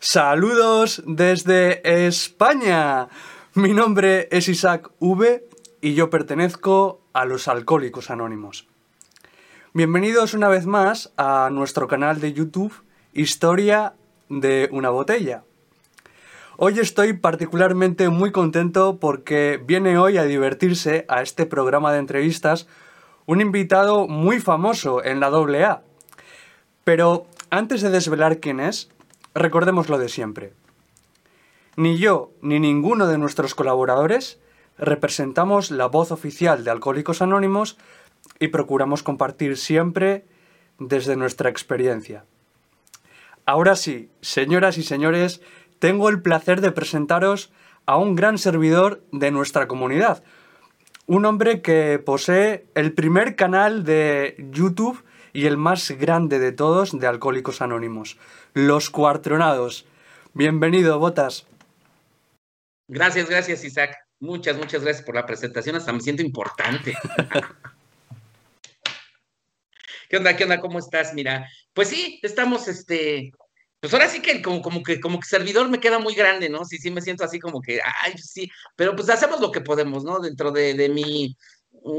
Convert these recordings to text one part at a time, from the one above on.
Saludos desde España. Mi nombre es Isaac V y yo pertenezco a los Alcohólicos Anónimos. Bienvenidos una vez más a nuestro canal de YouTube Historia de una botella. Hoy estoy particularmente muy contento porque viene hoy a divertirse a este programa de entrevistas un invitado muy famoso en la AA. Pero antes de desvelar quién es, recordemos lo de siempre. Ni yo ni ninguno de nuestros colaboradores representamos la voz oficial de Alcohólicos Anónimos y procuramos compartir siempre desde nuestra experiencia. Ahora sí, señoras y señores, tengo el placer de presentaros a un gran servidor de nuestra comunidad, un hombre que posee el primer canal de YouTube y el más grande de todos de Alcohólicos Anónimos, Los Cuartronados. Bienvenido, Botas. Gracias, gracias, Isaac. Muchas, muchas gracias por la presentación. Hasta me siento importante. ¿Qué onda? ¿Qué onda? ¿Cómo estás? Mira, pues sí, estamos, este, pues ahora sí que como, como que como que servidor me queda muy grande, ¿no? Sí, sí, me siento así como que, ay, sí, pero pues hacemos lo que podemos, ¿no? Dentro de, de mi,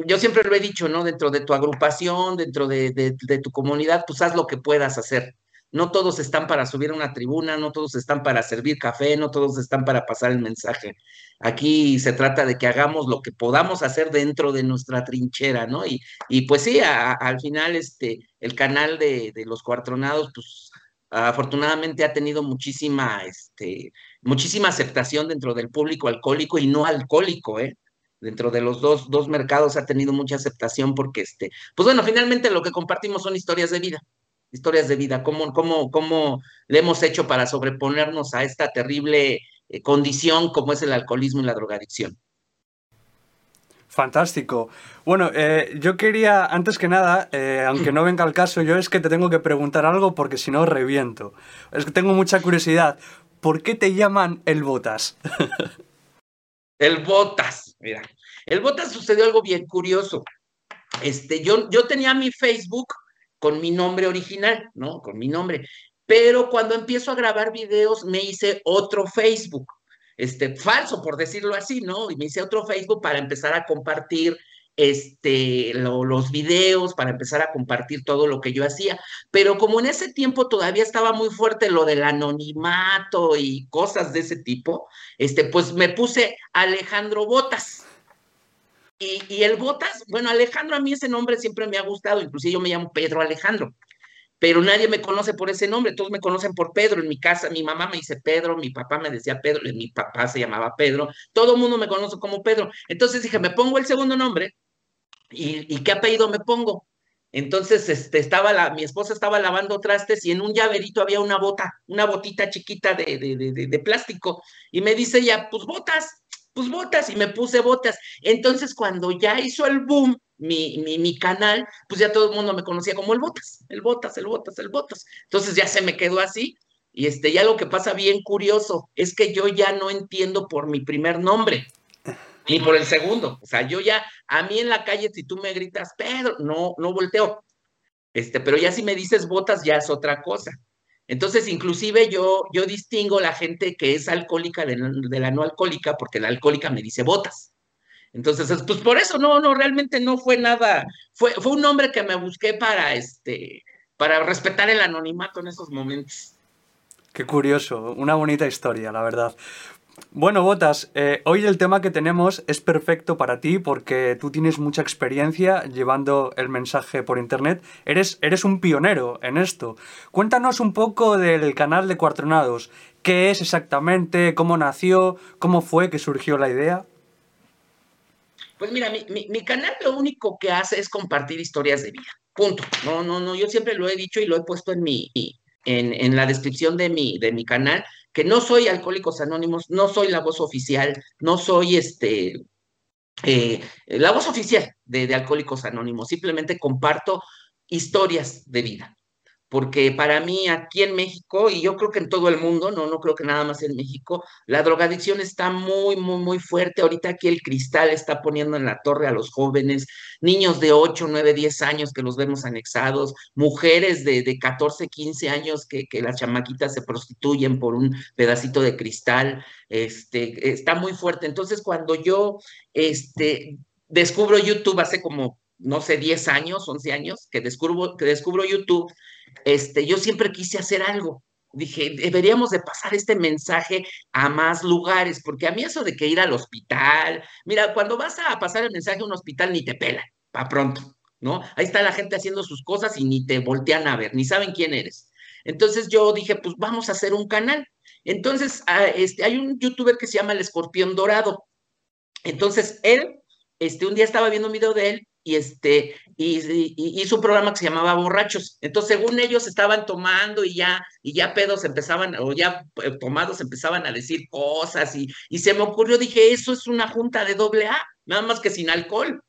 yo siempre lo he dicho, ¿no? Dentro de tu agrupación, dentro de, tu comunidad, pues haz lo que puedas hacer. No todos están para subir a una tribuna, no todos están para servir café, no todos están para pasar el mensaje. Aquí se trata de que hagamos lo que podamos hacer dentro de nuestra trinchera, ¿no? Y, y pues sí, al final este, el canal de, de los cuartronados, pues afortunadamente ha tenido muchísima, este, muchísima aceptación dentro del público alcohólico y no alcohólico, ¿eh? Dentro de los dos, dos mercados ha tenido mucha aceptación porque, este, pues bueno, finalmente lo que compartimos son historias de vida, historias de vida, cómo, cómo, cómo le hemos hecho para sobreponernos a esta terrible eh, condición como es el alcoholismo y la drogadicción. Fantástico. Bueno, eh, yo quería, antes que nada, eh, aunque no venga al caso, yo es que te tengo que preguntar algo porque si no reviento. Es que tengo mucha curiosidad. ¿Por qué te llaman el Botas? El Botas, mira. El Botas sucedió algo bien curioso. Este, yo, yo tenía mi Facebook con mi nombre original, ¿no? Con mi nombre. Pero cuando empiezo a grabar videos, me hice otro Facebook, este, falso, por decirlo así, ¿no? Y me hice otro Facebook para empezar a compartir este, los videos, para empezar a compartir todo lo que yo hacía. Pero como en ese tiempo todavía estaba muy fuerte lo del anonimato y cosas de ese tipo, este, pues me puse Alejandro Botas. Y, y el Botas, bueno, Alejandro a mí ese nombre siempre me ha gustado, inclusive yo me llamo Pedro Alejandro pero nadie me conoce por ese nombre, todos me conocen por Pedro. En mi casa, mi mamá me dice Pedro, mi papá me decía Pedro, mi papá se llamaba Pedro, todo el mundo me conoce como Pedro. Entonces dije, me pongo el segundo nombre ¿Y, qué apellido me pongo? Entonces, este, estaba la, mi esposa estaba lavando trastes y en un llaverito había una bota, una botita chiquita de, de, de, plástico. Y me dice ella, pues botas, pues botas, y me puse botas. Entonces, cuando ya hizo el boom mi, mi, mi, canal, pues ya todo el mundo me conocía como el botas, el botas, el botas, el botas. Entonces ya se me quedó así. Y este, ya lo que pasa bien curioso es que yo ya no entiendo por mi primer nombre ni por el segundo. O sea, yo ya, a mí en la calle, si tú me gritas, Pedro, no, no volteo. Este, pero ya si me dices botas, ya es otra cosa. Entonces, inclusive yo, yo distingo la gente que es alcohólica de, la no alcohólica, porque la alcohólica me dice botas. Entonces, pues por eso no, no, realmente no fue nada, fue, fue un nombre que me busqué para, este, para respetar el anonimato en esos momentos. Qué curioso, una bonita historia, la verdad. Bueno, Botas, eh, hoy el tema que tenemos es perfecto para ti porque tú tienes mucha experiencia llevando el mensaje por internet. Eres, eres un pionero en esto. Cuéntanos un poco del canal de Cuartronados. ¿Qué es exactamente? ¿Cómo nació? ¿Cómo fue que surgió la idea? Pues mira, mi, canal lo único que hace es compartir historias de vida. Punto. No, no, no. Yo siempre lo he dicho y lo he puesto en mi, en, en la descripción de mi, de mi canal no soy Alcohólicos Anónimos, no soy la voz oficial, no soy este, eh, la voz oficial de, Alcohólicos Anónimos, simplemente comparto historias de vida. Porque para mí aquí en México, y yo creo que en todo el mundo, no, no creo que nada más en México, la drogadicción está muy, muy, muy fuerte. Ahorita aquí el cristal está poniendo en la torre a los jóvenes, niños de 8, 9, 10 años que los vemos anexados, mujeres de, de 14, 15 años que, que las chamaquitas se prostituyen por un pedacito de cristal, este, está muy fuerte. Entonces, cuando yo este, descubro YouTube hace como no sé, 10 años, 11 años, que descubro, que descubro YouTube, este, yo siempre quise hacer algo. Dije, deberíamos de pasar este mensaje a más lugares, porque a mí eso de que ir al hospital, mira, cuando vas a pasar el mensaje a un hospital ni te pelan, para pronto, ¿no? Ahí está la gente haciendo sus cosas y ni te voltean a ver, ni saben quién eres. Entonces yo dije, pues vamos a hacer un canal. Entonces, ah, este, hay un youtuber que se llama El Escorpión Dorado. Entonces, él, este, un día estaba viendo un video de él y este y, hizo un programa que se llamaba Borrachos. Entonces, según ellos estaban tomando y ya y ya pedos empezaban o ya eh, tomados empezaban a decir cosas y, y se me ocurrió dije, eso es una junta de doble A, nada más que sin alcohol.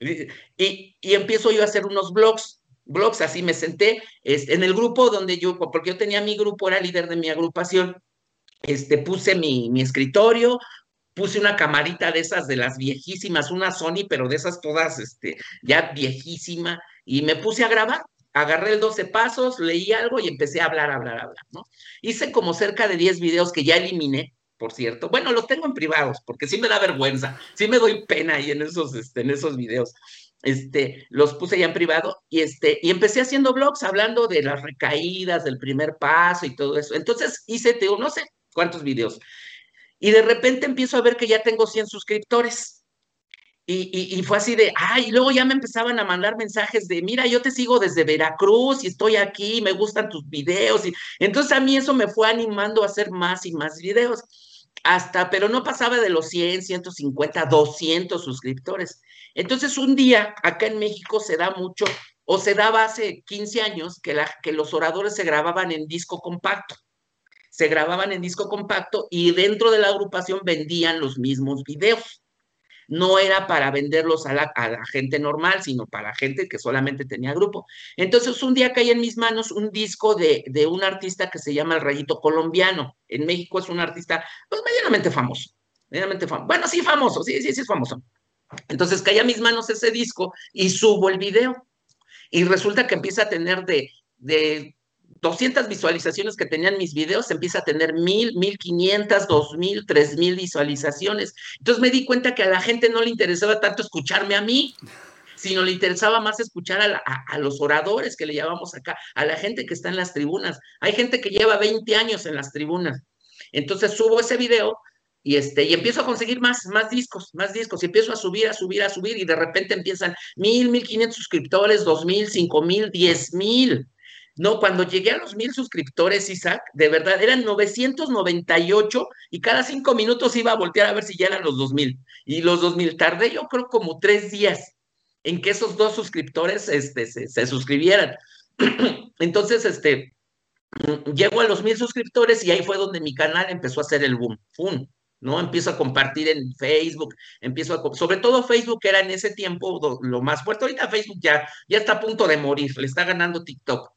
Y, y empiezo yo a hacer unos blogs blogs, así me senté en el grupo donde yo, porque yo tenía mi grupo, era líder de mi agrupación, este, puse mi, mi escritorio, puse una camarita de esas de las viejísimas, una Sony, pero de esas todas, este, ya viejísima, y me puse a grabar. Agarré el 12 pasos, leí algo y empecé a hablar, hablar, hablar, ¿no? Hice como cerca de 10 videos que ya eliminé, por cierto. Bueno, los tengo en privados, porque sí me da vergüenza, sí me doy pena ahí en esos, este, en esos videos. Este, los puse ya en privado y este, y empecé haciendo blogs hablando de las recaídas, del primer paso y todo eso. Entonces hice, te no sé cuántos videos. Y de repente empiezo a ver que ya tengo 100 suscriptores. Y, fue así de, ay, y luego ya me empezaban a mandar mensajes de, mira, yo te sigo desde Veracruz y estoy aquí, me gustan tus videos. Y entonces a mí eso me fue animando a hacer más y más videos. Hasta, pero no pasaba de los 100, 150, 200 suscriptores. Entonces un día acá en México se da mucho, o se daba hace 15 años, que, la, que los oradores se grababan en disco compacto se grababan en disco compacto y dentro de la agrupación vendían los mismos videos. No era para venderlos a la, gente normal, sino para gente que solamente tenía grupo. Entonces, un día caí en mis manos un disco de, de un artista que se llama El Rayito Colombiano. En México es un artista, pues, medianamente famoso. Medianamente. Bueno, sí, famoso, sí, sí, sí es famoso. Entonces caí a mis manos ese disco y subo el video. Y resulta que empieza a tener de, de 200 visualizaciones que tenían mis videos, empieza a tener 1000, 1500, 2000, 3000 visualizaciones. Entonces me di cuenta que a la gente no le interesaba tanto escucharme a mí, sino le interesaba más escuchar a, los oradores que le llamamos acá, a la gente que está en las tribunas. Hay gente que lleva 20 años en las tribunas. Entonces subo ese video y este y empiezo a conseguir más más discos, más discos y empiezo a subir, a subir, a subir y de repente empiezan mil, mil quinientos suscriptores, dos mil, cinco mil, diez mil. No, cuando llegué a los mil suscriptores, Isaac, de verdad, eran 998 y cada cinco minutos iba a voltear a ver si ya eran los 2000. Y los 2000 tardé yo creo como tres días en que esos dos suscriptores este, se, suscribieran. Entonces, este, llego a los mil suscriptores y ahí fue donde mi canal empezó a hacer el boom. ¿No? Empiezo a compartir en Facebook, empiezo a, sobre todo Facebook era en ese tiempo lo más fuerte. Ahorita Facebook ya, ya está a punto de morir, le está ganando TikTok.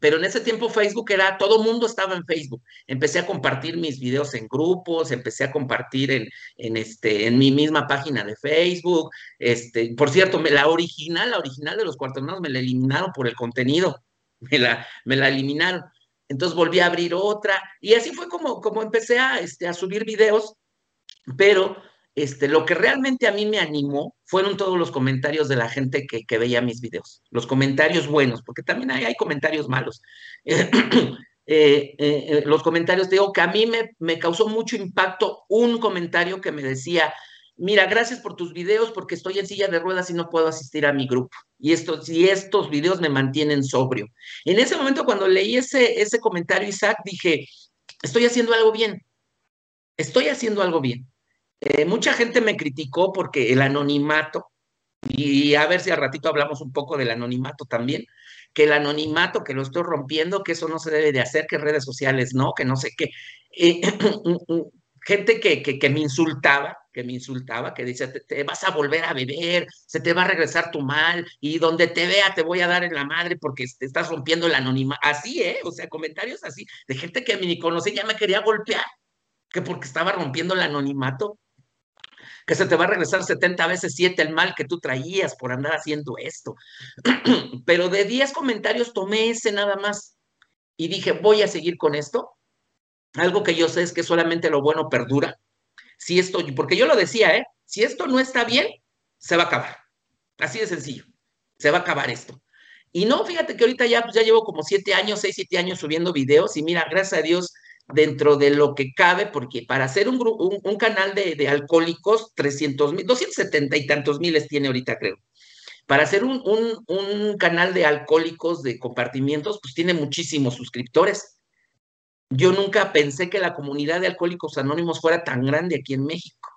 Pero en ese tiempo Facebook era, todo mundo estaba en Facebook. Empecé a compartir mis videos en grupos, empecé a compartir en, en, este, en mi misma página de Facebook. Este, por cierto, me, la original, la original de los cuartos me la eliminaron por el contenido. Me la, me la eliminaron. Entonces volví a abrir otra y así fue como, como empecé a, este, a subir videos pero este, lo que realmente a mí me animó fueron todos los comentarios de la gente que, veía mis videos, los comentarios buenos, porque también hay, comentarios malos. Eh, eh, eh, los comentarios, digo que a mí me, causó mucho impacto un comentario que me decía, mira, gracias por tus videos porque estoy en silla de ruedas y no puedo asistir a mi grupo. Y estos, y estos videos me mantienen sobrio. En ese momento, cuando leí ese, ese comentario, Isaac, dije, estoy haciendo algo bien. Estoy haciendo algo bien. Eh, mucha gente me criticó porque el anonimato, y a ver si al ratito hablamos un poco del anonimato también, que el anonimato, que lo estoy rompiendo, que eso no se debe de hacer, que redes sociales no, que no sé qué. Eh, gente que, que, me insultaba, que me insultaba, que decía, te, vas a volver a beber, se te va a regresar tu mal, y donde te vea te voy a dar en la madre porque te estás rompiendo el anonimato. Así, ¿eh? O sea, comentarios así, de gente que ni conocí ya me quería golpear, que porque estaba rompiendo el anonimato, que se te va a regresar 70 veces 7 el mal que tú traías por andar haciendo esto. Pero de 10 comentarios tomé ese nada más y dije, voy a seguir con esto. Algo que yo sé es que solamente lo bueno perdura si esto, porque yo lo decía, ¿eh? Si esto no está bien, se va a acabar. Así de sencillo. Se va a acabar esto. Y no, fíjate que ahorita ya, pues ya llevo como siete años, seis, siete años subiendo videos y mira, gracias a Dios, dentro de lo que cabe, porque para hacer un, un, canal de, de, alcohólicos, 300 mil, 270 y tantos miles tiene ahorita, creo. Para hacer un, un, un canal de alcohólicos de compartimientos, pues tiene muchísimos suscriptores. Yo nunca pensé que la comunidad de alcohólicos anónimos fuera tan grande aquí en México.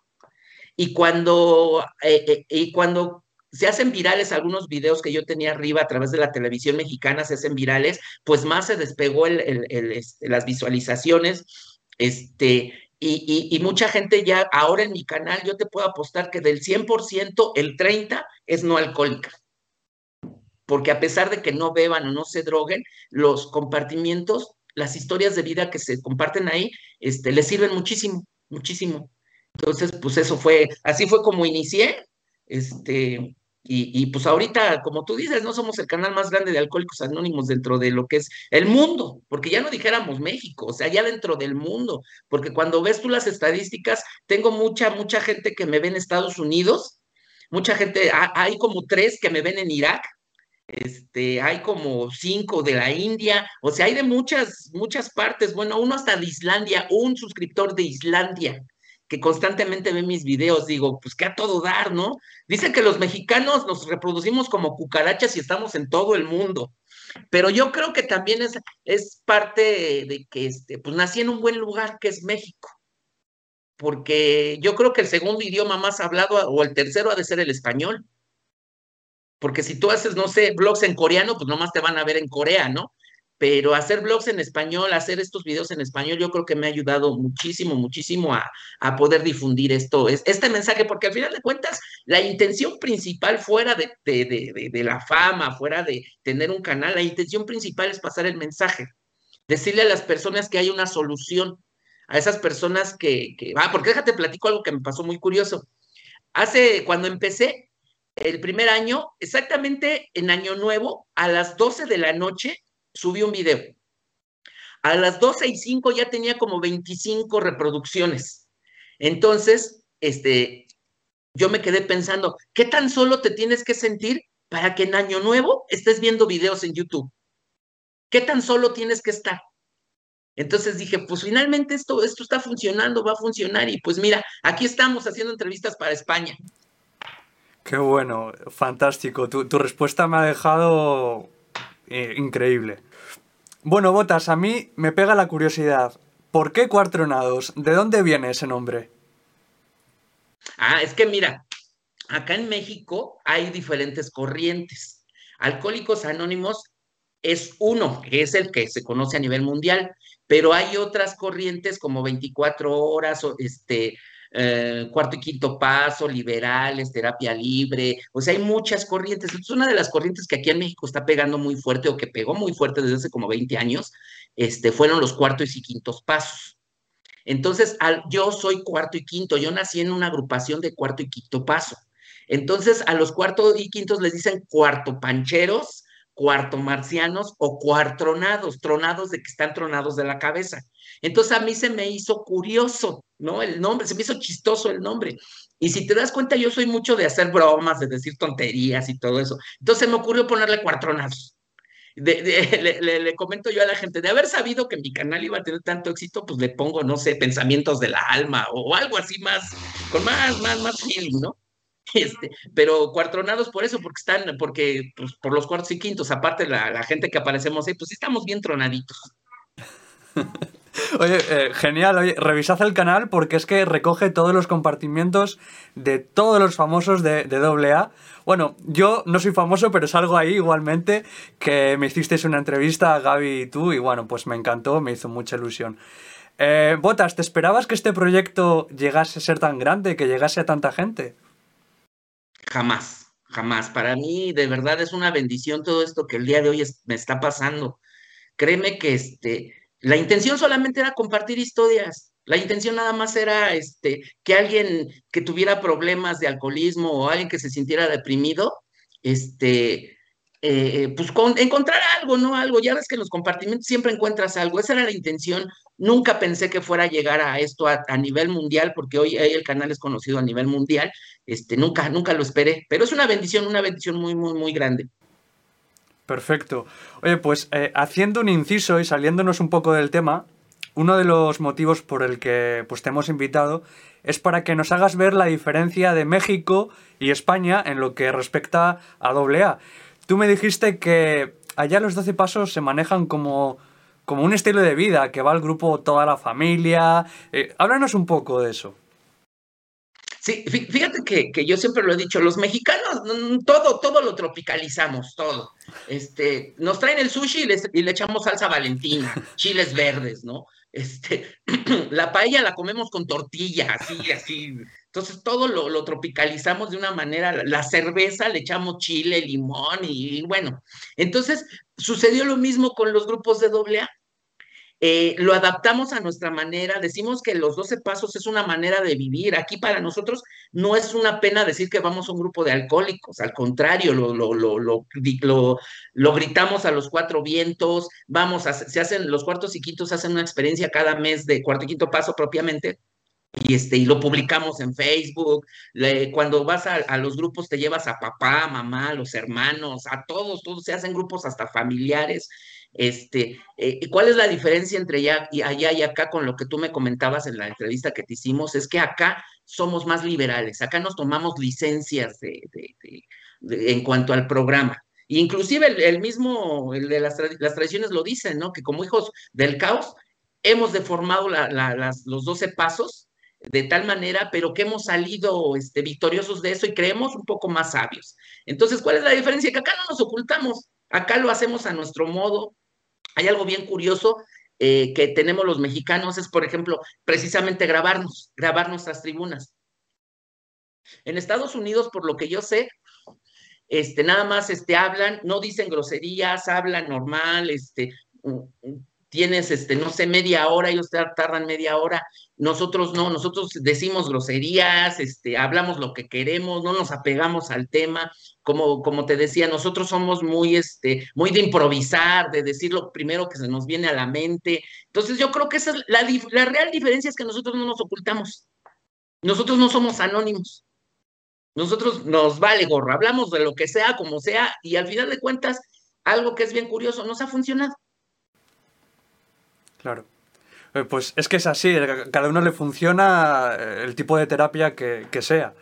Y cuando, eh, eh, y cuando se hacen virales algunos videos que yo tenía arriba a través de la televisión mexicana, se hacen virales, pues más se despegó el, este, las visualizaciones, este, y, y, y, mucha gente ya, ahora en mi canal, yo te puedo apostar que del 100%, el 30% es no alcohólica. Porque a pesar de que no beban o no se droguen, los compartimientos las historias de vida que se comparten ahí, este, les sirven muchísimo, muchísimo. Entonces, pues eso fue, así fue como inicié, este, y, pues ahorita, como tú dices, no somos el canal más grande de Alcohólicos Anónimos dentro de lo que es el mundo, porque ya no dijéramos México, o sea, ya dentro del mundo, porque cuando ves tú las estadísticas, tengo mucha, mucha gente que me ve en Estados Unidos, mucha gente, hay como tres que me ven en Irak, este, hay como cinco de la India, o sea, hay de muchas, muchas partes, bueno, uno hasta de Islandia, un suscriptor de Islandia que constantemente ve mis videos, digo, pues que a todo dar, ¿no? Dicen que los mexicanos nos reproducimos como cucarachas y estamos en todo el mundo, pero yo creo que también es, es parte de que, este, pues nací en un buen lugar que es México, porque yo creo que el segundo idioma más hablado o el tercero ha de ser el español porque si tú haces, no sé, blogs en coreano, pues nomás te van a ver en Corea, ¿no? Pero hacer blogs en español, hacer estos videos en español, yo creo que me ha ayudado muchísimo, muchísimo a, a poder difundir esto, este mensaje, porque al final de cuentas, la intención principal fuera de, de, de, de la fama, fuera de tener un canal, la intención principal es pasar el mensaje, decirle a las personas que hay una solución, a esas personas que, que ah, porque déjate platico algo que me pasó muy curioso. Hace, cuando empecé, el primer año, exactamente en Año Nuevo, a las 12 de la noche, subí un video. A las 12 y 5 ya tenía como 25 reproducciones. Entonces, este, yo me quedé pensando, ¿qué tan solo te tienes que sentir para que en Año Nuevo estés viendo videos en YouTube? ¿Qué tan solo tienes que estar? Entonces dije, pues finalmente esto, esto está funcionando, va a funcionar. Y pues mira, aquí estamos haciendo entrevistas para España. Qué bueno, fantástico. Tu, tu respuesta me ha dejado eh, increíble. Bueno, Botas, a mí me pega la curiosidad. ¿Por qué Cuartronados? ¿De dónde viene ese nombre? Ah, es que mira, acá en México hay diferentes corrientes. Alcohólicos Anónimos es uno, que es el que se conoce a nivel mundial, pero hay otras corrientes como 24 horas, este, eh, cuarto y quinto paso, liberales, terapia libre, o sea, hay muchas corrientes. Es una de las corrientes que aquí en México está pegando muy fuerte o que pegó muy fuerte desde hace como 20 años, este, fueron los cuartos y quintos pasos. Entonces, yo soy cuarto y quinto, yo nací en una agrupación de cuarto y quinto paso. Entonces, a los cuarto y quintos les dicen cuarto pancheros, cuarto marcianos o cuartronados, tronados de que están tronados de la cabeza. Entonces a mí se me hizo curioso, ¿no? El nombre, se me hizo chistoso el nombre. Y si te das cuenta, yo soy mucho de hacer bromas, de decir tonterías y todo eso. Entonces me ocurrió ponerle cuartronados. Le, le, comento yo a la gente, de haber sabido que mi canal iba a tener tanto éxito, pues le pongo, no sé, pensamientos de la alma o algo así más, con más, más, más feeling, ¿no? Este, pero cuartronados por eso, porque están, porque pues, por los cuartos y quintos, aparte la, gente que aparecemos ahí, pues estamos bien tronaditos. Oye, eh, genial, oye, revisad el canal porque es que recoge todos los compartimientos de todos los famosos de, de AA. Bueno, yo no soy famoso, pero salgo ahí igualmente, que me hicisteis una entrevista a Gaby y tú, y bueno, pues me encantó, me hizo mucha ilusión. Eh, Botas, ¿te esperabas que este proyecto llegase a ser tan grande, que llegase a tanta gente? Jamás, jamás. Para mí, de verdad, es una bendición todo esto que el día de hoy me está pasando. Créeme que este, la intención solamente era compartir historias. La intención nada más era este, que alguien que tuviera problemas de alcoholismo o alguien que se sintiera deprimido, este, eh, pues encontrar algo, ¿no? Algo. Ya ves que en los compartimentos siempre encuentras algo. Esa era la intención. Nunca pensé que fuera a llegar a esto a, nivel mundial, porque hoy, el canal es conocido a nivel mundial. Este, nunca, nunca lo esperé. Pero es una bendición, una bendición muy, muy, muy grande. Perfecto. Oye, pues eh, haciendo un inciso y saliéndonos un poco del tema, uno de los motivos por el que pues, te hemos invitado es para que nos hagas ver la diferencia de México y España en lo que respecta a AA. Tú me dijiste que allá los 12 pasos se manejan como, como un estilo de vida, que va al grupo toda la familia. Eh, háblanos un poco de eso. Sí, fíjate que, yo siempre lo he dicho, los mexicanos todo, todo lo tropicalizamos, todo. Este, nos traen el sushi y, y le echamos salsa valentina, chiles verdes, ¿no? Este, la paella la comemos con tortilla, así, así. Entonces todo lo, tropicalizamos de una manera, la cerveza le echamos chile, limón y, bueno. Entonces sucedió lo mismo con los grupos de doble A. Eh, lo adaptamos a nuestra manera, decimos que los 12 pasos es una manera de vivir. Aquí para nosotros no es una pena decir que vamos a un grupo de alcohólicos, al contrario, lo, lo, lo, lo gritamos a los cuatro vientos, vamos, a, se hacen, los cuartos y quintos hacen una experiencia cada mes de cuarto y quinto paso propiamente. Y, este, y lo publicamos en Facebook. cuando vas a, a, los grupos te llevas a papá, mamá, los hermanos, a todos, todos se hacen grupos hasta familiares. Este, eh, ¿Cuál es la diferencia entre allá y, allá y acá con lo que tú me comentabas en la entrevista que te hicimos? Es que acá somos más liberales, acá nos tomamos licencias en cuanto al programa. Inclusive el, mismo, el de las, tradiciones lo dicen, ¿no? Que como hijos del caos hemos deformado los 12 pasos de tal manera, pero que hemos salido este, victoriosos de eso y creemos un poco más sabios. Entonces, ¿cuál es la diferencia? Que acá no nos ocultamos, acá lo hacemos a nuestro modo, hay algo bien curioso eh, que tenemos los mexicanos, es por ejemplo, precisamente grabarnos, grabar nuestras tribunas. En Estados Unidos, por lo que yo sé, este, nada más este, hablan, no dicen groserías, hablan normal, este, tienes, este, no sé, media hora, ellos tardan media hora, nosotros no, nosotros decimos groserías, este, hablamos lo que queremos, no nos apegamos al tema, como, como te decía, nosotros somos muy, este, muy de improvisar, de decir lo primero que se nos viene a la mente, entonces yo creo que esa es la, la real diferencia es que nosotros no nos ocultamos, nosotros no somos anónimos. Nosotros nos vale gorro, hablamos de lo que sea, como sea, y al final de cuentas, algo que es bien curioso, nos ha funcionado. Claro. Eh, pues es que es así, eh, cada uno le funciona eh, el tipo de terapia que, sea.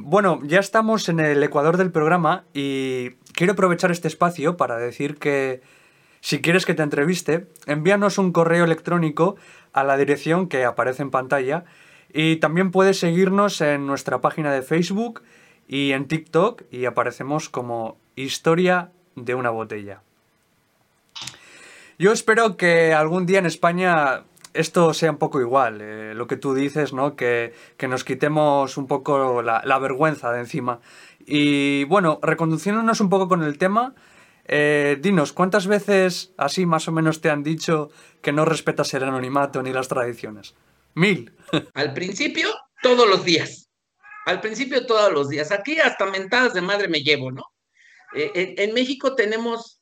bueno, ya estamos en el ecuador del programa y quiero aprovechar este espacio para decir que si quieres que te entreviste, envíanos un correo electrónico a la dirección que aparece en pantalla y también puedes seguirnos en nuestra página de Facebook y en TikTok y aparecemos como Historia de una botella. Yo espero que algún día en España esto sea un poco igual, eh, lo que tú dices, ¿no? Que, nos quitemos un poco la, vergüenza de encima. Y bueno, reconduciéndonos un poco con el tema, eh, dinos, ¿cuántas veces así más o menos te han dicho que no respetas el anonimato ni las tradiciones? Mil. Al principio, todos los días. Al principio, todos los días. Aquí hasta mentadas de madre me llevo, ¿no? Eh, en México tenemos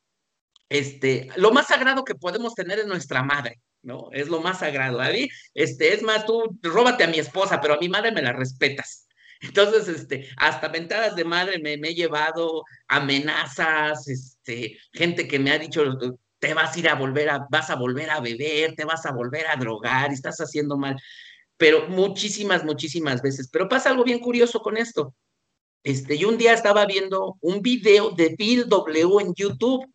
este, lo más sagrado que podemos tener es nuestra madre, ¿no? Es lo más sagrado. A mí, este, es más, tú róbate a mi esposa, pero a mi madre me la respetas. Entonces, este, hasta ventadas de madre me, he llevado amenazas, este, gente que me ha dicho, te vas a ir a volver a, vas a volver a beber, te vas a volver a drogar, estás haciendo mal. Pero muchísimas, muchísimas veces. Pero pasa algo bien curioso con esto. Este, yo un día estaba viendo un video de Bill W en YouTube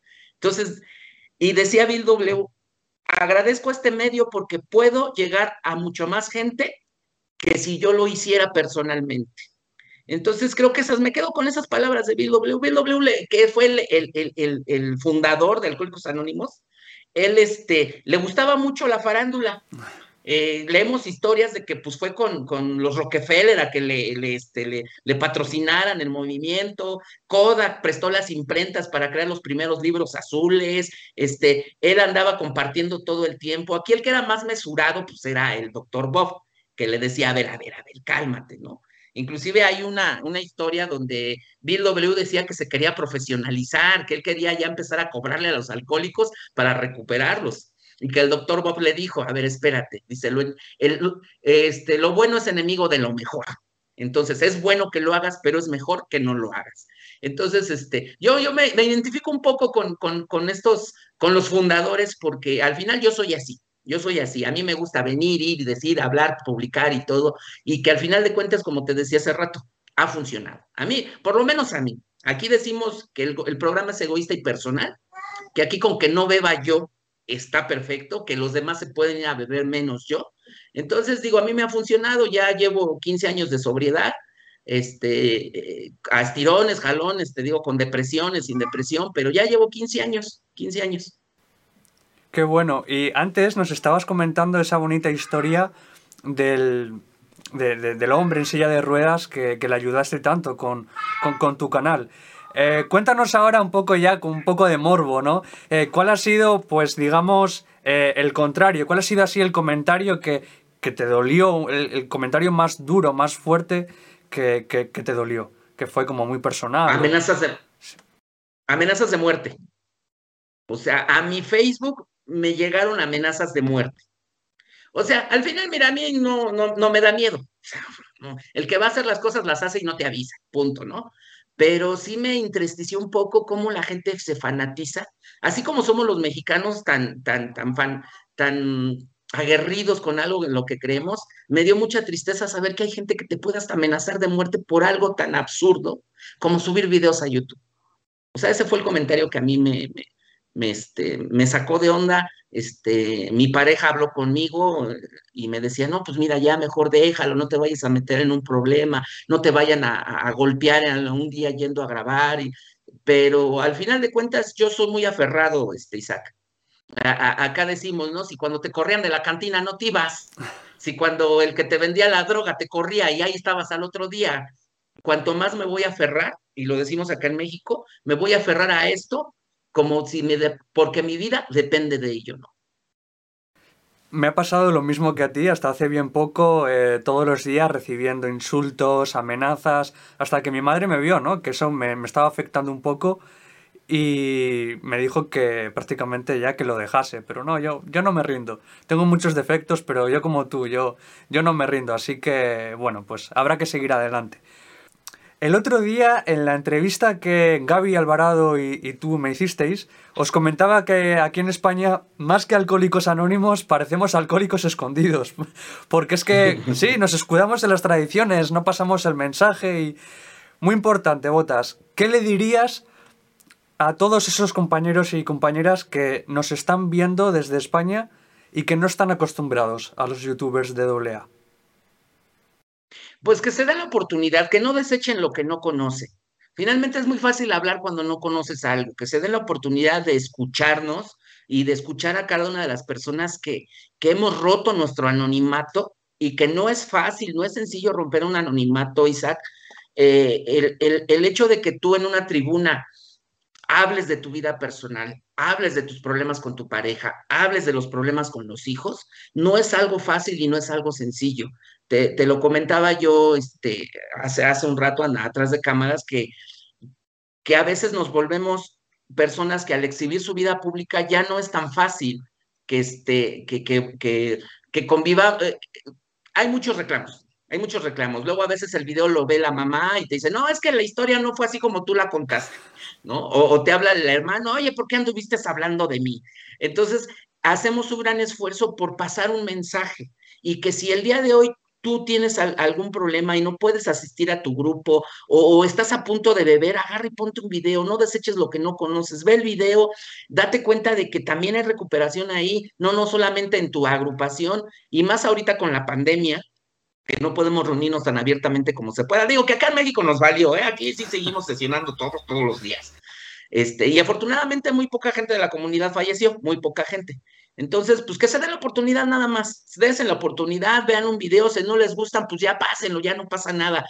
entonces, y decía Bill W., agradezco a este medio porque puedo llegar a mucho más gente que si yo lo hiciera personalmente. Entonces creo que esas, me quedo con esas palabras de Bill W. Bill W, que fue el, fundador de Alcohólicos Anónimos, él este, le gustaba mucho la farándula. Eh, leemos historias de que pues fue con, los Rockefeller a que le, este, le, le, patrocinaran el movimiento, Kodak prestó las imprentas para crear los primeros libros azules, este, él andaba compartiendo todo el tiempo. Aquí el que era más mesurado pues era el doctor Bob, que le decía, a ver, a ver, a ver, cálmate, ¿no? Inclusive hay una, una historia donde Bill W decía que se quería profesionalizar, que él quería ya empezar a cobrarle a los alcohólicos para recuperarlos. Y que el doctor Bob le dijo, a ver, espérate, dice, lo, este, lo bueno es enemigo de lo mejor. Entonces, es bueno que lo hagas, pero es mejor que no lo hagas. Entonces, este, yo, yo me, identifico un poco con, con, con estos, con los fundadores, porque al final yo soy así. Yo soy así, a mí me gusta venir, ir, decir, hablar, publicar y todo, y que al final de cuentas, como te decía hace rato, ha funcionado. A mí, por lo menos a mí. Aquí decimos que el, programa es egoísta y personal, que aquí con que no beba yo está perfecto, que los demás se pueden ir a beber menos yo. Entonces digo, a mí me ha funcionado, ya llevo 15 años de sobriedad, este, eh, a estirones, jalones, te digo, con depresiones, sin depresión, pero ya llevo 15 años, 15 años. Qué bueno. Y antes nos estabas comentando esa bonita historia del, del hombre en silla de ruedas que, le ayudaste tanto con, tu canal. Eh, cuéntanos ahora un poco ya, con un poco de morbo, ¿no? Eh, ¿Cuál ha sido, pues, digamos, eh, el contrario? ¿Cuál ha sido así el comentario que, te dolió, el, comentario más duro, más fuerte que, que, te dolió? Que fue como muy personal. Amenazas de, amenazas de muerte. O sea, a mi Facebook me llegaron amenazas de muerte. O sea, al final, mira, a mí no, no, no me da miedo. El que va a hacer las cosas las hace y no te avisa, punto, ¿no? Pero sí me entristeció un poco cómo la gente se fanatiza, así como somos los mexicanos tan, tan, tan fan, tan aguerridos con algo en lo que creemos, me dio mucha tristeza saber que hay gente que te puede hasta amenazar de muerte por algo tan absurdo como subir videos a YouTube. O sea, ese fue el comentario que a mí me, me, este, me sacó de onda, este, mi pareja habló conmigo y me decía, no, pues mira, ya mejor déjalo, no te vayas a meter en un problema, no te vayan a, golpear en un día yendo a grabar, y, pero al final de cuentas yo soy muy aferrado, este, Isaac. acá decimos, ¿no? Si cuando te corrían de la cantina no te ibas, si cuando el que te vendía la droga te corría y ahí estabas al otro día, cuanto más me voy a aferrar, y lo decimos acá en México, me voy a aferrar a esto, como si me... porque mi vida depende de ello, ¿no? Me ha pasado lo mismo que a ti, hasta hace bien poco, eh, todos los días recibiendo insultos, amenazas, hasta que mi madre me vio, ¿no? Que eso me, estaba afectando un poco y me dijo que prácticamente ya que lo dejase, pero no, yo, yo no me rindo. Tengo muchos defectos, pero yo como tú, yo, yo no me rindo, así que bueno, pues habrá que seguir adelante. El otro día, en la entrevista que Gaby Alvarado y, tú me hicisteis, os comentaba que aquí en España, más que alcohólicos anónimos, parecemos alcohólicos escondidos. Porque es que, sí, nos escudamos en las tradiciones, no pasamos el mensaje y... Muy importante, Botas, ¿qué le dirías a todos esos compañeros y compañeras que nos están viendo desde España y que no están acostumbrados a los youtubers de AA? Pues que se den la oportunidad, que no desechen lo que no conocen. Finalmente es muy fácil hablar cuando no conoces algo, que se den la oportunidad de escucharnos y de escuchar a cada una de las personas que, que hemos roto nuestro anonimato y que no es fácil, no es sencillo romper un anonimato, Isaac. Eh, el, el hecho de que tú en una tribuna hables de tu vida personal, hables de tus problemas con tu pareja, hables de los problemas con los hijos, no es algo fácil y no es algo sencillo. Te, lo comentaba yo este, hace, hace un rato atrás de cámaras que, que a veces nos volvemos personas que al exhibir su vida pública ya no es tan fácil que, este, que, que, que, que conviva. Eh, hay muchos reclamos, hay muchos reclamos. Luego a veces el video lo ve la mamá y te dice, no, es que la historia no fue así como tú la contaste, ¿no? O, o te habla el hermano, oye, ¿por qué anduviste hablando de mí? Entonces, hacemos un gran esfuerzo por pasar un mensaje y que si el día de hoy tú tienes algún problema y no puedes asistir a tu grupo o, estás a punto de beber, agarra y ponte un video, no deseches lo que no conoces, ve el video, date cuenta de que también hay recuperación ahí, no, no solamente en tu agrupación y más ahorita con la pandemia, que no podemos reunirnos tan abiertamente como se pueda. Digo que acá en México nos valió, ¿eh? aquí sí seguimos sesionando todos, todos los días. Este, y afortunadamente muy poca gente de la comunidad falleció, muy poca gente. Entonces, pues que se den la oportunidad nada más, dense la oportunidad, vean un video, si no les gustan, pues ya pásenlo, ya no pasa nada,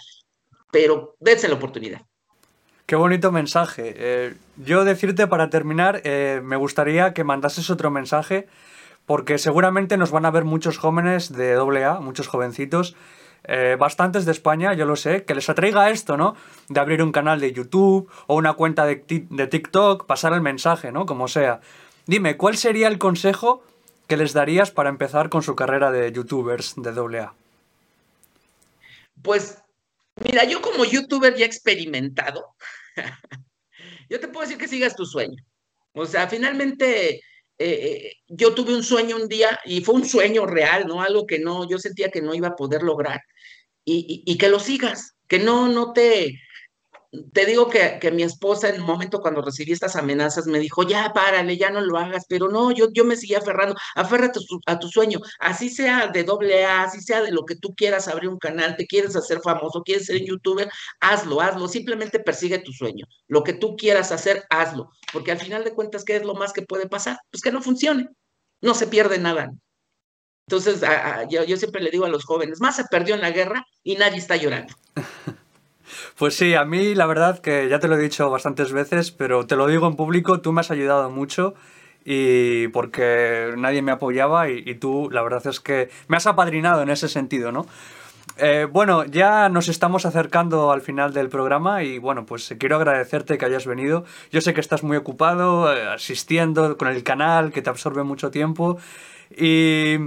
pero dense la oportunidad. Qué bonito mensaje. Eh, yo decirte para terminar, eh, me gustaría que mandases otro mensaje, porque seguramente nos van a ver muchos jóvenes de AA, muchos jovencitos, eh, bastantes de España, yo lo sé, que les atraiga esto, ¿no? De abrir un canal de YouTube o una cuenta de, de TikTok, pasar el mensaje, ¿no? Como sea. Dime, ¿cuál sería el consejo que les darías para empezar con su carrera de youtubers de AA? Pues, mira, yo como youtuber ya experimentado, yo te puedo decir que sigas tu sueño. O sea, finalmente eh, eh, yo tuve un sueño un día y fue un sueño real, ¿no? Algo que no, yo sentía que no iba a poder lograr. Y, y que lo sigas, que no, no te, te digo que, mi esposa en el momento cuando recibí estas amenazas me dijo, ya párale, ya no lo hagas, pero no, yo, yo me seguía aferrando, aférrate a tu, sueño, así sea de doble A, así sea de lo que tú quieras abrir un canal, te quieres hacer famoso, quieres ser youtuber, hazlo, hazlo, simplemente persigue tu sueño, lo que tú quieras hacer, hazlo, porque al final de cuentas, ¿qué es lo más que puede pasar? Pues que no funcione, no se pierde nada. Entonces, yo, yo siempre le digo a los jóvenes, más se perdió en la guerra y nadie está llorando. Pues sí, a mí la verdad que ya te lo he dicho bastantes veces, pero te lo digo en público, tú me has ayudado mucho y porque nadie me apoyaba y, tú la verdad es que me has apadrinado en ese sentido, ¿no? Eh, bueno, ya nos estamos acercando al final del programa y bueno, pues quiero agradecerte que hayas venido. Yo sé que estás muy ocupado, eh, asistiendo con el canal, que te absorbe mucho tiempo y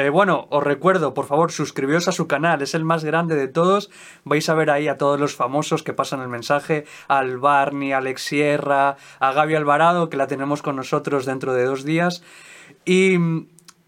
eh, bueno, os recuerdo, por favor, suscribíos a su canal, es el más grande de todos. Vais a ver ahí a todos los famosos que pasan el mensaje, al a Alex Sierra, a Gaby Alvarado, que la tenemos con nosotros dentro de dos días. Y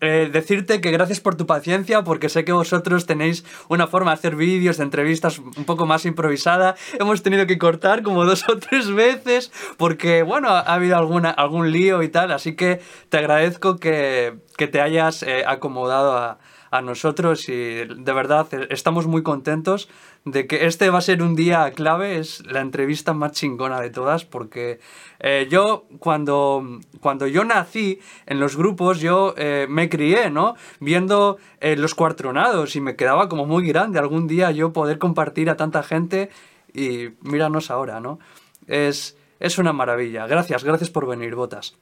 eh, decirte que gracias por tu paciencia, porque sé que vosotros tenéis una forma de hacer vídeos, de entrevistas un poco más improvisada. Hemos tenido que cortar como dos o tres veces, porque, bueno, ha habido alguna, algún lío y tal, así que te agradezco que, te hayas eh, acomodado a, a nosotros y de verdad eh, estamos muy contentos de que este va a ser un día clave, es la entrevista más chingona de todas, porque eh, yo cuando, cuando yo nací en los grupos, yo eh, me crié, ¿no? Viendo los cuartronados y me quedaba como muy grande algún día yo poder compartir a tanta gente y míranos ahora, ¿no? Es, es una maravilla. Gracias, gracias por venir, Botas.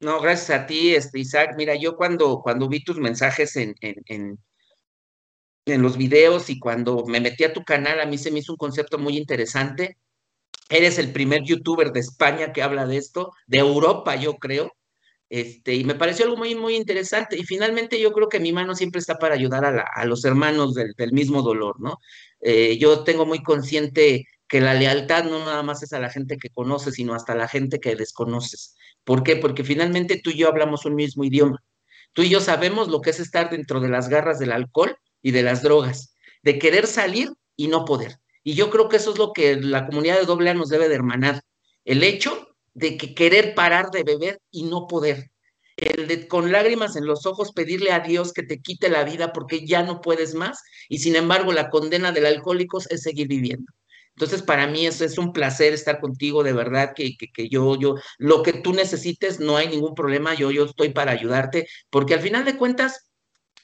No, gracias a ti, este, Isaac. Mira, yo cuando, cuando vi tus mensajes en, en, en, los videos y cuando me metí a tu canal, a mí se me hizo un concepto muy interesante. Eres el primer youtuber de España que habla de esto, de Europa, yo creo. Este, y me pareció algo muy, muy interesante. Y finalmente yo creo que mi mano siempre está para ayudar a, los hermanos del, del, mismo dolor, ¿no? Eh, yo tengo muy consciente que la lealtad no nada más es a la gente que conoces, sino hasta a la gente que desconoces. ¿Por qué? Porque finalmente tú y yo hablamos un mismo idioma. Tú y yo sabemos lo que es estar dentro de las garras del alcohol y de las drogas, de querer salir y no poder. Y yo creo que eso es lo que la comunidad de doble A nos debe de hermanar. El hecho de que querer parar de beber y no poder. El de con lágrimas en los ojos pedirle a Dios que te quite la vida porque ya no puedes más y sin embargo la condena del alcohólico es seguir viviendo. Entonces, para mí es, es un placer estar contigo, de verdad, que, que, yo, yo, lo que tú necesites, no hay ningún problema, yo, yo estoy para ayudarte, porque al final de cuentas,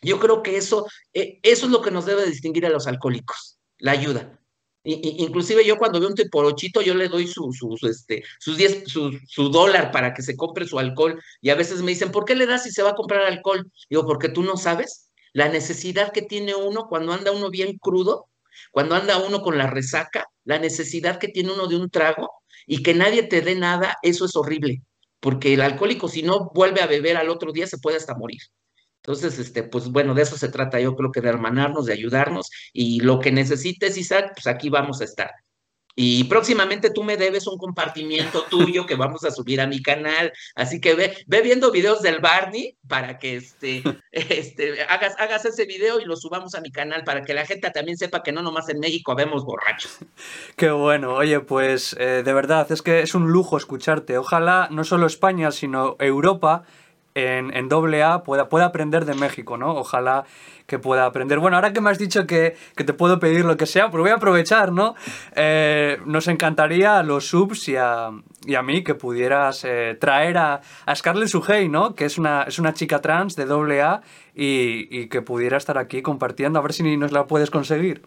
yo creo que eso, eh, eso es lo que nos debe distinguir a los alcohólicos, la ayuda. inclusive yo cuando veo un teporochito, yo le doy su, su, este, sus diez, su, su, dólar para que se compre su alcohol. Y a veces me dicen, ¿por qué le das si se va a comprar alcohol? Digo, porque tú no sabes la necesidad que tiene uno cuando anda uno bien crudo cuando anda uno con la resaca, la necesidad que tiene uno de un trago y que nadie te dé nada, eso es horrible, porque el alcohólico si no vuelve a beber al otro día se puede hasta morir. Entonces, este, pues bueno, de eso se trata, yo creo que de hermanarnos, de ayudarnos, y lo que necesites, Isaac, pues aquí vamos a estar. Y próximamente tú me debes un compartimiento tuyo que vamos a subir a mi canal. Así que ve, ve viendo videos del Barney para que este, este, hagas, hagas ese video y lo subamos a mi canal para que la gente también sepa que no nomás en México vemos borrachos. Qué bueno. Oye, pues eh, de verdad, es que es un lujo escucharte. Ojalá no solo España, sino Europa en, en AA pueda, pueda aprender de México, ¿no? Ojalá que pueda aprender. Bueno, ahora que me has dicho que, que te puedo pedir lo que sea, pues voy a aprovechar, ¿no? Eh, nos encantaría a los subs y a, y a mí que pudieras eh, traer a, a Scarlett Sugey, ¿no? Que es una, es una chica trans de AA y, y que pudiera estar aquí compartiendo, a ver si nos la puedes conseguir.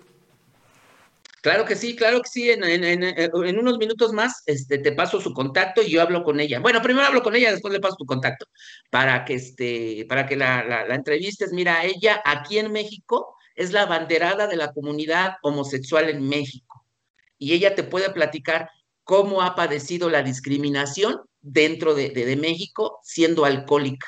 Claro que sí, claro que sí. En, en, unos minutos más este, te paso su contacto y yo hablo con ella. Bueno, primero hablo con ella, después le paso tu contacto para que, este, para que la, la, la entrevistes. Mira, ella aquí en México es la banderada de la comunidad homosexual en México y ella te puede platicar cómo ha padecido la discriminación dentro de, de, de México siendo alcohólica,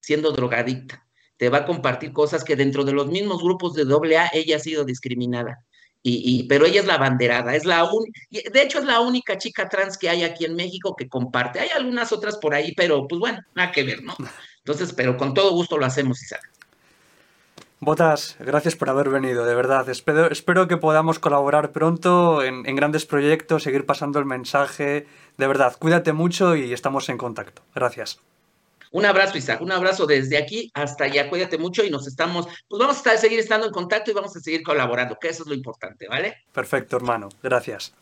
siendo drogadicta. Te va a compartir cosas que dentro de los mismos grupos de AA ella ha sido discriminada. Y, y, pero ella es la banderada, es la un, de hecho es la única chica trans que hay aquí en México que comparte. Hay algunas otras por ahí, pero pues bueno, nada que ver, ¿no? Entonces, pero con todo gusto lo hacemos, Isaac. Botas, gracias por haber venido, de verdad. Espero, espero que podamos colaborar pronto en, en grandes proyectos, seguir pasando el mensaje. De verdad, cuídate mucho y estamos en contacto. Gracias. Un abrazo, Isaac, un abrazo desde aquí hasta allá. Cuídate mucho y nos estamos, pues vamos a estar, seguir estando en contacto y vamos a seguir colaborando, que eso es lo importante, ¿vale? Perfecto, hermano. Gracias.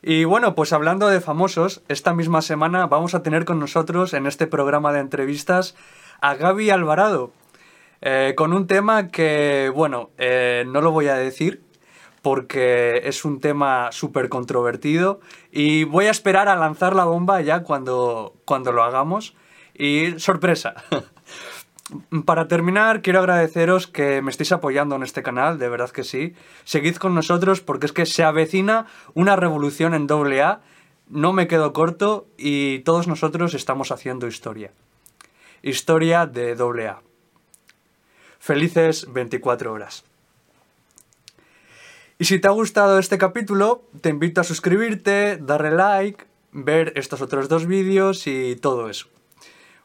Y bueno, pues hablando de famosos, esta misma semana vamos a tener con nosotros en este programa de entrevistas a Gaby Alvarado, eh, con un tema que, bueno, eh, no lo voy a decir porque es un tema súper controvertido y voy a esperar a lanzar la bomba ya cuando, cuando lo hagamos. Y sorpresa. Para terminar, quiero agradeceros que me estéis apoyando en este canal, de verdad que sí. Seguid con nosotros porque es que se avecina una revolución en AA. No me quedo corto y todos nosotros estamos haciendo historia. Historia de AA. Felices 24 horas. Y si te ha gustado este capítulo, te invito a suscribirte, darle like, ver estos otros dos vídeos y todo eso.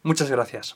Muchas gracias.